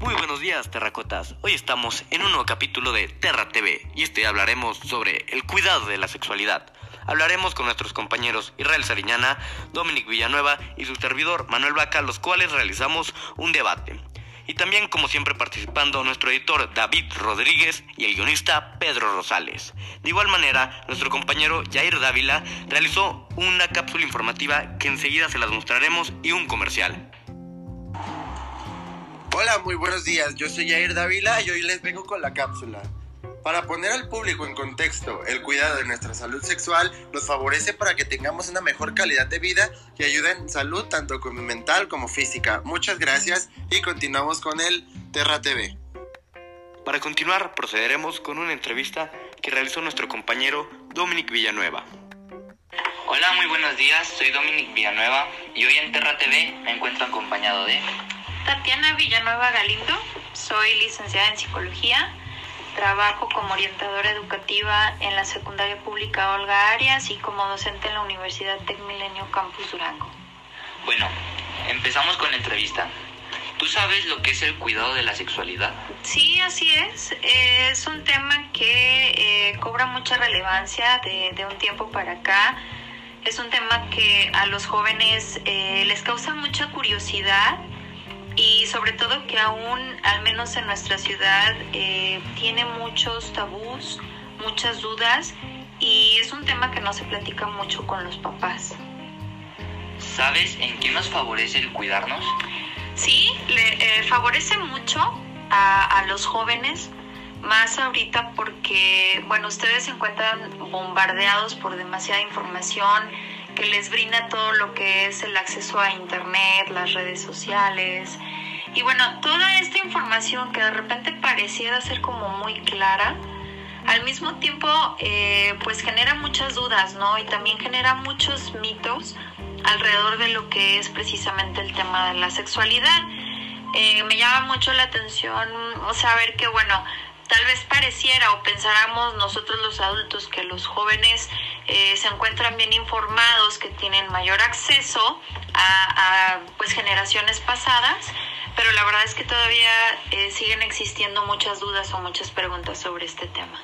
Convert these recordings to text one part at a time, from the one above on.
Muy buenos días, terracotas. Hoy estamos en un nuevo capítulo de Terra TV y este hablaremos sobre el cuidado de la sexualidad. Hablaremos con nuestros compañeros Israel Sariñana, Dominic Villanueva y su servidor Manuel Vaca, los cuales realizamos un debate. Y también, como siempre, participando nuestro editor David Rodríguez y el guionista Pedro Rosales. De igual manera, nuestro compañero Jair Dávila realizó una cápsula informativa que enseguida se las mostraremos y un comercial. Hola, muy buenos días. Yo soy Jair Dávila y hoy les vengo con la cápsula. Para poner al público en contexto, el cuidado de nuestra salud sexual nos favorece para que tengamos una mejor calidad de vida y ayuda en salud tanto como mental como física. Muchas gracias y continuamos con el Terra TV. Para continuar, procederemos con una entrevista que realizó nuestro compañero Dominic Villanueva. Hola, muy buenos días. Soy Dominic Villanueva y hoy en Terra TV me encuentro acompañado de Tatiana Villanueva Galindo, soy licenciada en psicología, trabajo como orientadora educativa en la secundaria pública Olga Arias y como docente en la Universidad Tecmilenio Campus Durango. Bueno, empezamos con la entrevista. ¿Tú sabes lo que es el cuidado de la sexualidad? Sí, así es. Es un tema que eh, cobra mucha relevancia de, de, un tiempo para acá. Es un tema que a los jóvenes eh, les causa mucha curiosidad y sobre todo que aún, al menos en nuestra ciudad, eh, tiene muchos tabús, muchas dudas y es un tema que no se platica mucho con los papás. ¿Sabes en qué nos favorece el cuidarnos? Sí, le eh, favorece mucho a, a los jóvenes, más ahorita porque, bueno, ustedes se encuentran bombardeados por demasiada información que les brinda todo lo que es el acceso a Internet, las redes sociales. Y bueno, toda esta información que de repente pareciera ser como muy clara, al mismo tiempo eh, pues genera muchas dudas, ¿no? Y también genera muchos mitos alrededor de lo que es precisamente el tema de la sexualidad. Eh, me llama mucho la atención saber que, bueno, tal vez pareciera o pensáramos nosotros los adultos que los jóvenes eh, se encuentran bien informados, que tienen mayor acceso a, a, pues generaciones pasadas, pero la verdad es que todavía eh, siguen existiendo muchas dudas o muchas preguntas sobre este tema.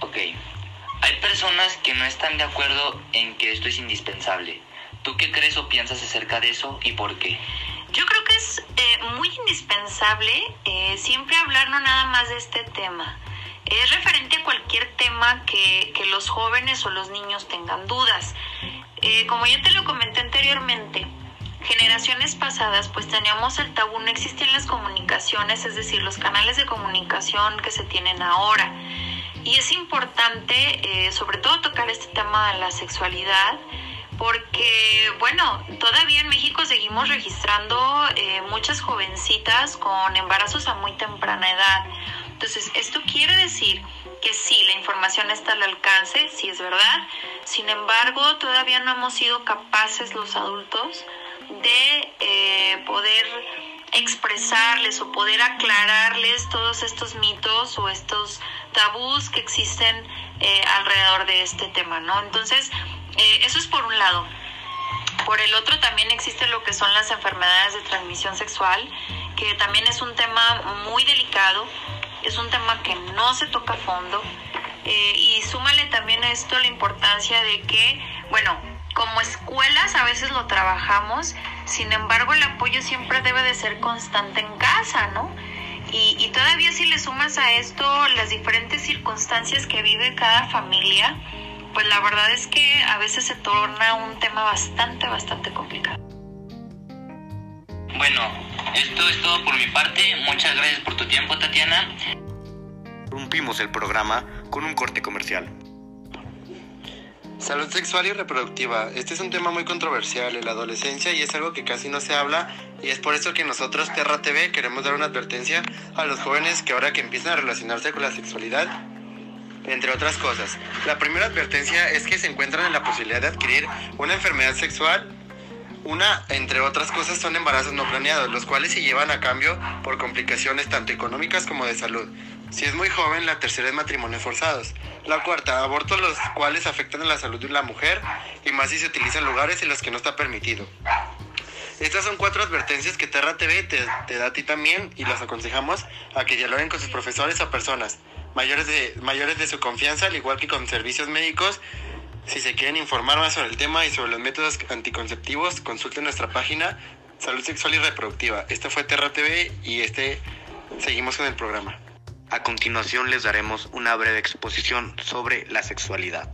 Ok, hay personas que no están de acuerdo en que esto es indispensable. ¿Tú qué crees o piensas acerca de eso y por qué? Yo creo que es eh, muy indispensable eh, siempre hablar no nada más de este tema. Es referente a cualquier tema que, que los jóvenes o los niños tengan dudas. Eh, como ya te lo comenté anteriormente, generaciones pasadas pues teníamos el tabú, no existían las comunicaciones, es decir, los canales de comunicación que se tienen ahora. Y es importante sobre todo tocar este tema de la sexualidad porque, bueno, todavía en México seguimos registrando eh, muchas jovencitas con embarazos a muy temprana edad. Entonces, esto quiere decir que sí, la información está al alcance, sí es verdad. Sin embargo, todavía no hemos sido capaces los adultos de eh, poder expresarles o poder aclararles todos estos mitos o estos tabús que existen eh, alrededor de este tema, ¿no? Entonces, eh, eso es por un lado. Por el otro también existe lo que son las enfermedades de transmisión sexual, que también es un tema muy delicado, es un tema que no se toca a fondo. Eh, y súmale también a esto la importancia de que, bueno, como escuelas a veces lo trabajamos, sin embargo el apoyo siempre debe de ser constante en casa, ¿no? Y, y todavía si le sumas a esto las diferentes circunstancias que vive cada familia, pues la verdad es que a veces se torna un tema bastante, bastante complicado. Bueno, esto es todo por mi parte. Muchas gracias por tu tiempo, Tatiana. Rompimos el programa con un corte comercial. Salud sexual y reproductiva. Este es un tema muy controversial en la adolescencia y es algo que casi no se habla y es por eso que nosotros, Terra TV, queremos dar una advertencia a los jóvenes que ahora que empiezan a relacionarse con la sexualidad entre otras cosas. La primera advertencia es que se encuentran en la posibilidad de adquirir una enfermedad sexual. Una, entre otras cosas, son embarazos no planeados, los cuales se llevan a cambio por complicaciones tanto económicas como de salud. Si es muy joven, la tercera es matrimonios forzados. La cuarta, abortos los cuales afectan a la salud de la mujer y más si se utilizan lugares en los que no está permitido. Estas son cuatro advertencias que Terra TV te, te da a ti también y los aconsejamos a que dialoguen con sus profesores o personas mayores de, mayores de su confianza, al igual que con servicios médicos. Si se quieren informar más sobre el tema y sobre los métodos anticonceptivos, consulten nuestra página Salud Sexual y Reproductiva. Este fue Terra TV y este seguimos con el programa. A continuación les daremos una breve exposición sobre la sexualidad.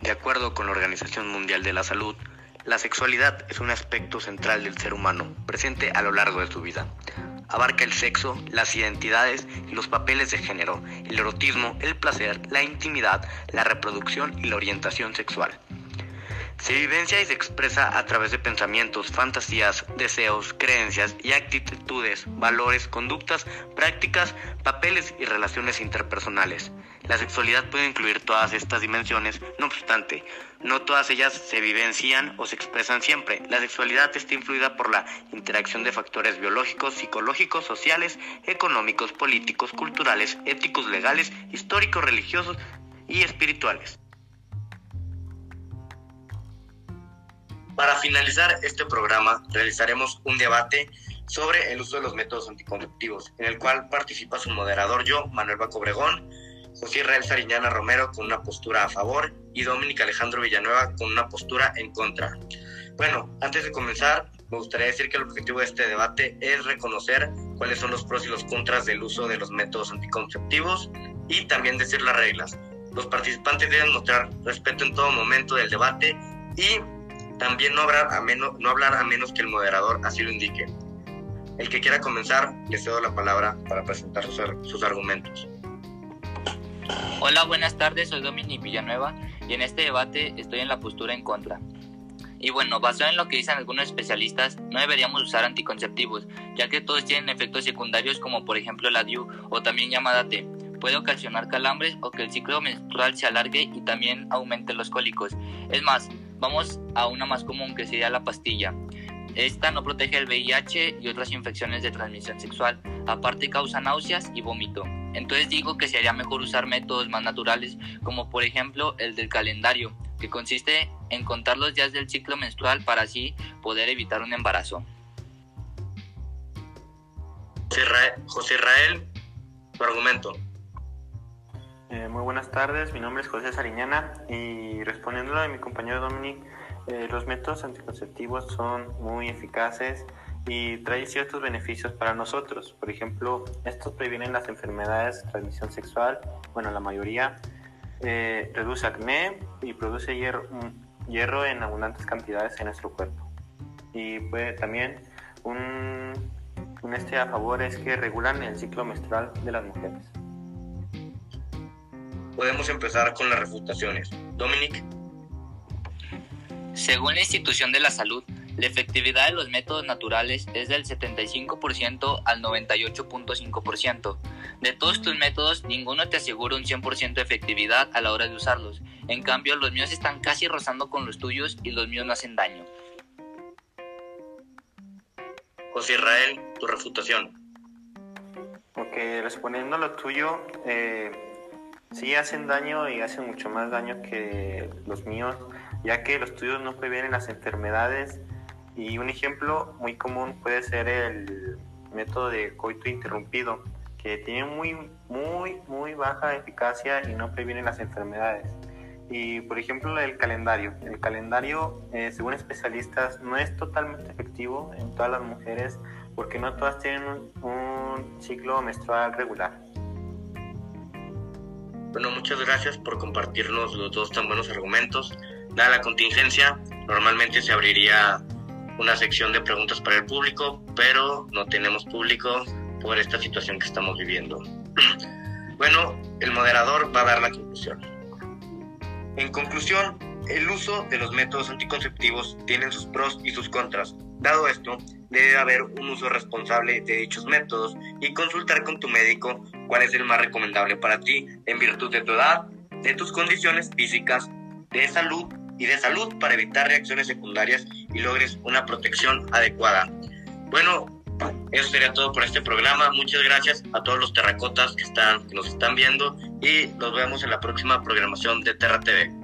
De acuerdo con la Organización Mundial de la Salud, la sexualidad es un aspecto central del ser humano, presente a lo largo de su vida. Abarca el sexo, las identidades y los papeles de género, el erotismo, el placer, la intimidad, la reproducción y la orientación sexual. Se vivencia y se expresa a través de pensamientos, fantasías, deseos, creencias y actitudes, valores, conductas, prácticas, papeles y relaciones interpersonales. La sexualidad puede incluir todas estas dimensiones, no obstante, no todas ellas se vivencian o se expresan siempre. La sexualidad está influida por la interacción de factores biológicos, psicológicos, sociales, económicos, políticos, culturales, éticos, legales, históricos, religiosos y espirituales. Para finalizar este programa, realizaremos un debate sobre el uso de los métodos anticonceptivos, en el cual participa su moderador yo, Manuel Baco José Israel Sariñana Romero con una postura a favor y Dominic Alejandro Villanueva con una postura en contra. Bueno, antes de comenzar, me gustaría decir que el objetivo de este debate es reconocer cuáles son los pros y los contras del uso de los métodos anticonceptivos y también decir las reglas. Los participantes deben mostrar respeto en todo momento del debate y también no hablar a menos, no hablar a menos que el moderador así lo indique. El que quiera comenzar, le cedo la palabra para presentar sus, sus argumentos. Hola, buenas tardes, soy Dominic Villanueva y en este debate estoy en la postura en contra. Y bueno, basado en lo que dicen algunos especialistas, no deberíamos usar anticonceptivos, ya que todos tienen efectos secundarios como por ejemplo la DIU o también llamada T. Puede ocasionar calambres o que el ciclo menstrual se alargue y también aumente los cólicos. Es más, vamos a una más común que sería la pastilla. Esta no protege el VIH y otras infecciones de transmisión sexual, aparte causa náuseas y vómito. Entonces digo que sería mejor usar métodos más naturales, como por ejemplo el del calendario, que consiste en contar los días del ciclo menstrual para así poder evitar un embarazo. José Israel, tu argumento. Eh, muy buenas tardes, mi nombre es José Sariñana y respondiendo a mi compañero Dominic, eh, los métodos anticonceptivos son muy eficaces y trae ciertos beneficios para nosotros. Por ejemplo, estos previenen las enfermedades de transmisión sexual, bueno, la mayoría, eh, reduce acné y produce hierro, mm, hierro, en abundantes cantidades en nuestro cuerpo. Y puede también un, un este a favor es que regulan el ciclo menstrual de las mujeres. Podemos empezar con las refutaciones. Dominic. Según la institución de la salud, la efectividad de los métodos naturales es del 75% al 98.5%. De todos estos métodos, ninguno te asegura un 100% de efectividad a la hora de usarlos. En cambio, los míos están casi rozando con los tuyos y los míos no hacen daño. José Israel, tu refutación. Ok, respondiendo a lo tuyo, eh, sí hacen daño y hacen mucho más daño que los míos, ya que los tuyos no previenen las enfermedades y un ejemplo muy común puede ser el método de coito interrumpido, que tiene muy, muy, muy baja eficacia y no previene las enfermedades. Y por ejemplo el calendario. El calendario, eh, según especialistas, no es totalmente efectivo en todas las mujeres porque no todas tienen un, un ciclo menstrual regular. Bueno, muchas gracias por compartirnos los dos tan buenos argumentos. Dada la contingencia, normalmente se abriría una sección de preguntas para el público, pero no tenemos público por esta situación que estamos viviendo. bueno, el moderador va a dar la conclusión. En conclusión, el uso de los métodos anticonceptivos tiene sus pros y sus contras. Dado esto, debe haber un uso responsable de dichos métodos y consultar con tu médico cuál es el más recomendable para ti en virtud de tu edad, de tus condiciones físicas, de salud y de salud para evitar reacciones secundarias y logres una protección adecuada. Bueno, eso sería todo por este programa. Muchas gracias a todos los terracotas que, están, que nos están viendo y nos vemos en la próxima programación de Terra TV.